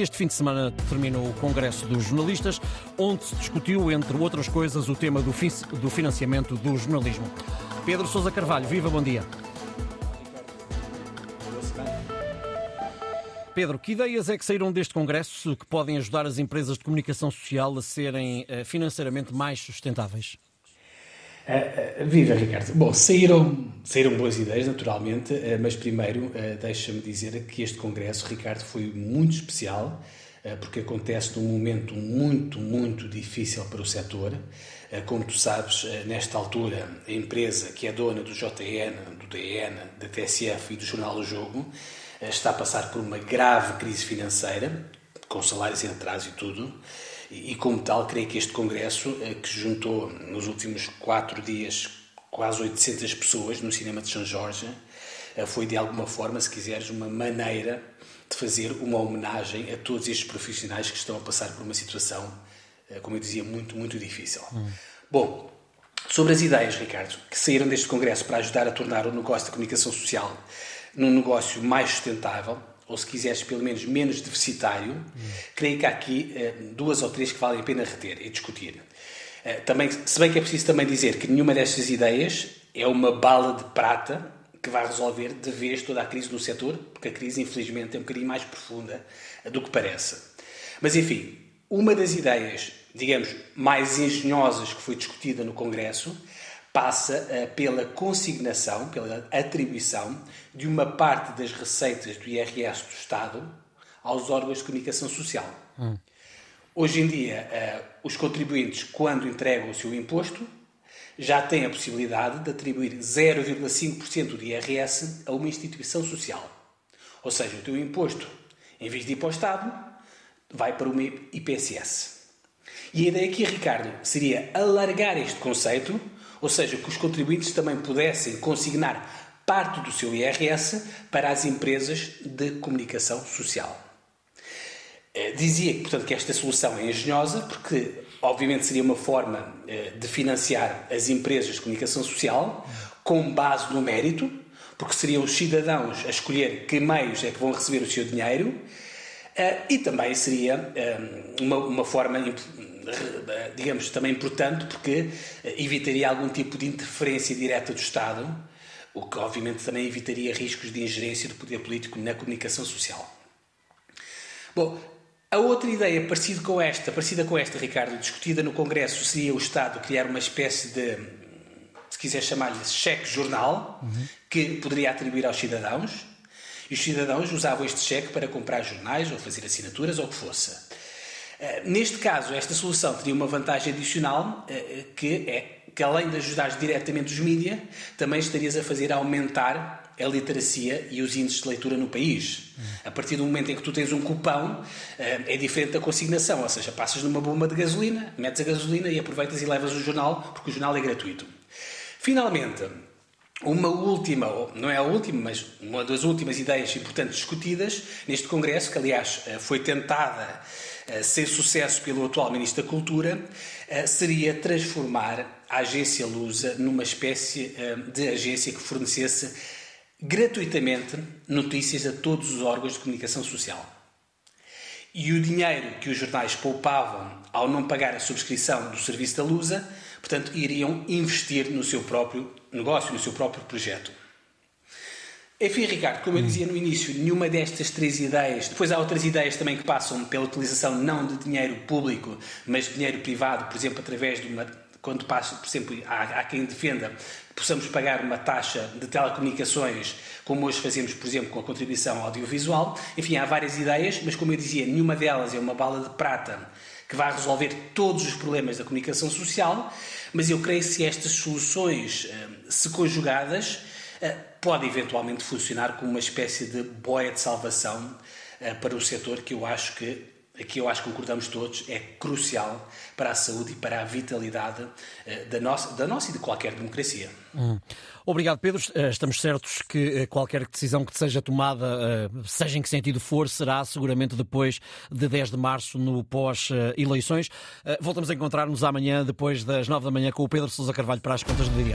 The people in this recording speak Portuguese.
este fim de semana terminou o Congresso dos Jornalistas, onde se discutiu, entre outras coisas, o tema do, do financiamento do jornalismo. Pedro Sousa Carvalho, viva, bom dia. Pedro, que ideias é que saíram deste Congresso que podem ajudar as empresas de comunicação social a serem eh, financeiramente mais sustentáveis? Uh, viva, Ricardo. Bom, saíram, saíram boas ideias, naturalmente, uh, mas primeiro deixa-me dizer que este congresso, Ricardo, foi muito especial, porque acontece num momento muito, muito difícil para o setor. como tu sabes, nesta altura, a empresa que é dona do JN, do DN, da TSF e do Jornal do Jogo está a passar por uma grave crise financeira, com salários em atraso e tudo. E, como tal, creio que este Congresso, eh, que juntou nos últimos quatro dias quase 800 pessoas no cinema de São Jorge, eh, foi de alguma forma, se quiseres, uma maneira de fazer uma homenagem a todos estes profissionais que estão a passar por uma situação, eh, como eu dizia, muito, muito difícil. Hum. Bom, sobre as ideias, Ricardo, que saíram deste Congresso para ajudar a tornar o negócio da comunicação social num negócio mais sustentável, ou se quiseres, pelo menos menos deficitário, creio que há aqui uh, duas ou três que valem a pena reter e discutir. Uh, também, se bem que é preciso também dizer que nenhuma destas ideias é uma bala de prata que vai resolver de vez toda a crise no setor, porque a crise, infelizmente, é um bocadinho mais profunda do que parece. Mas, enfim, uma das ideias, digamos, mais engenhosas que foi discutida no Congresso passa uh, pela consignação, pela atribuição de uma parte das receitas do IRS do Estado aos órgãos de comunicação social. Hum. Hoje em dia, uh, os contribuintes, quando entregam o seu imposto, já têm a possibilidade de atribuir 0,5% do IRS a uma instituição social. Ou seja, o teu imposto, em vez de ir para o Estado, vai para uma IPSS. E a ideia aqui, Ricardo, seria alargar este conceito ou seja, que os contribuintes também pudessem consignar parte do seu IRS para as empresas de comunicação social. Eh, dizia, portanto, que esta solução é engenhosa, porque obviamente seria uma forma eh, de financiar as empresas de comunicação social com base no mérito, porque seriam os cidadãos a escolher que meios é que vão receber o seu dinheiro, eh, e também seria uma, uma forma digamos, também importante porque eh, evitaria algum tipo de interferência direta do Estado, o que obviamente também evitaria riscos de ingerência do poder político na comunicação social. Bom, a outra ideia parecida com esta, parecida com esta, Ricardo, discutida no Congresso, seria o Estado criar uma espécie de, se quiser chamar-lhe cheque-jornal, uhum. que poderia atribuir aos cidadãos, e os cidadãos usavam este cheque para comprar jornais ou fazer assinaturas ou o que fosse. Eh, neste caso, esta solução teria uma vantagem adicional, eh, eh, que é que além de ajudar diretamente os mídias, também estarias a fazer aumentar a literacia e os índices de leitura no país. A partir do momento em que tu tens um cupão, é diferente da consignação, ou seja, passas numa bomba de gasolina, metes a gasolina e aproveitas e levas o jornal, porque o jornal é gratuito. Finalmente, uma última, não é a última, mas uma das últimas ideias importantes discutidas neste Congresso, que aliás foi tentada eh, sem sucesso pelo atual Ministro da Cultura, eh, seria transformar a agência Lusa numa espécie eh, de agência que fornecesse gratuitamente notícias a todos os órgãos de comunicação social. E o dinheiro que os jornais poupavam ao não pagar a subscrição do serviço da Lusa, portanto, iriam investir no seu próprio negócio, no seu próprio projeto. Enfim, Ricardo, como eu dizia no início, nenhuma destas três ideias. Depois há outras ideias também que passam pela utilização não de dinheiro público, mas de dinheiro privado, por exemplo, através de uma. Quando passa, por exemplo, há, há quem defenda que possamos pagar uma taxa de telecomunicações, como hoje fazemos, por exemplo, com a contribuição audiovisual. Enfim, há várias ideias, mas como eu dizia, nenhuma delas é uma bala de prata que vai resolver todos os problemas da comunicação social, mas eu creio que estas soluções eh, se conjugadas eh, pode eventualmente funcionar como uma espécie de boia de salvação eh, para o setor que eu acho que aqui eu acho que concordamos todos, é crucial para a saúde e para a vitalidade eh, da nossa, da nossa e de qualquer democracia. Hum. Obrigado, Pedro. Estamos certos que qualquer decisão que seja tomada, seja em que sentido for, será seguramente depois de 10 de março, no pós-eleições. Voltamos a encontrar-nos amanhã, depois das 9 da manhã, com o Pedro Sousa Carvalho para as contas do dia.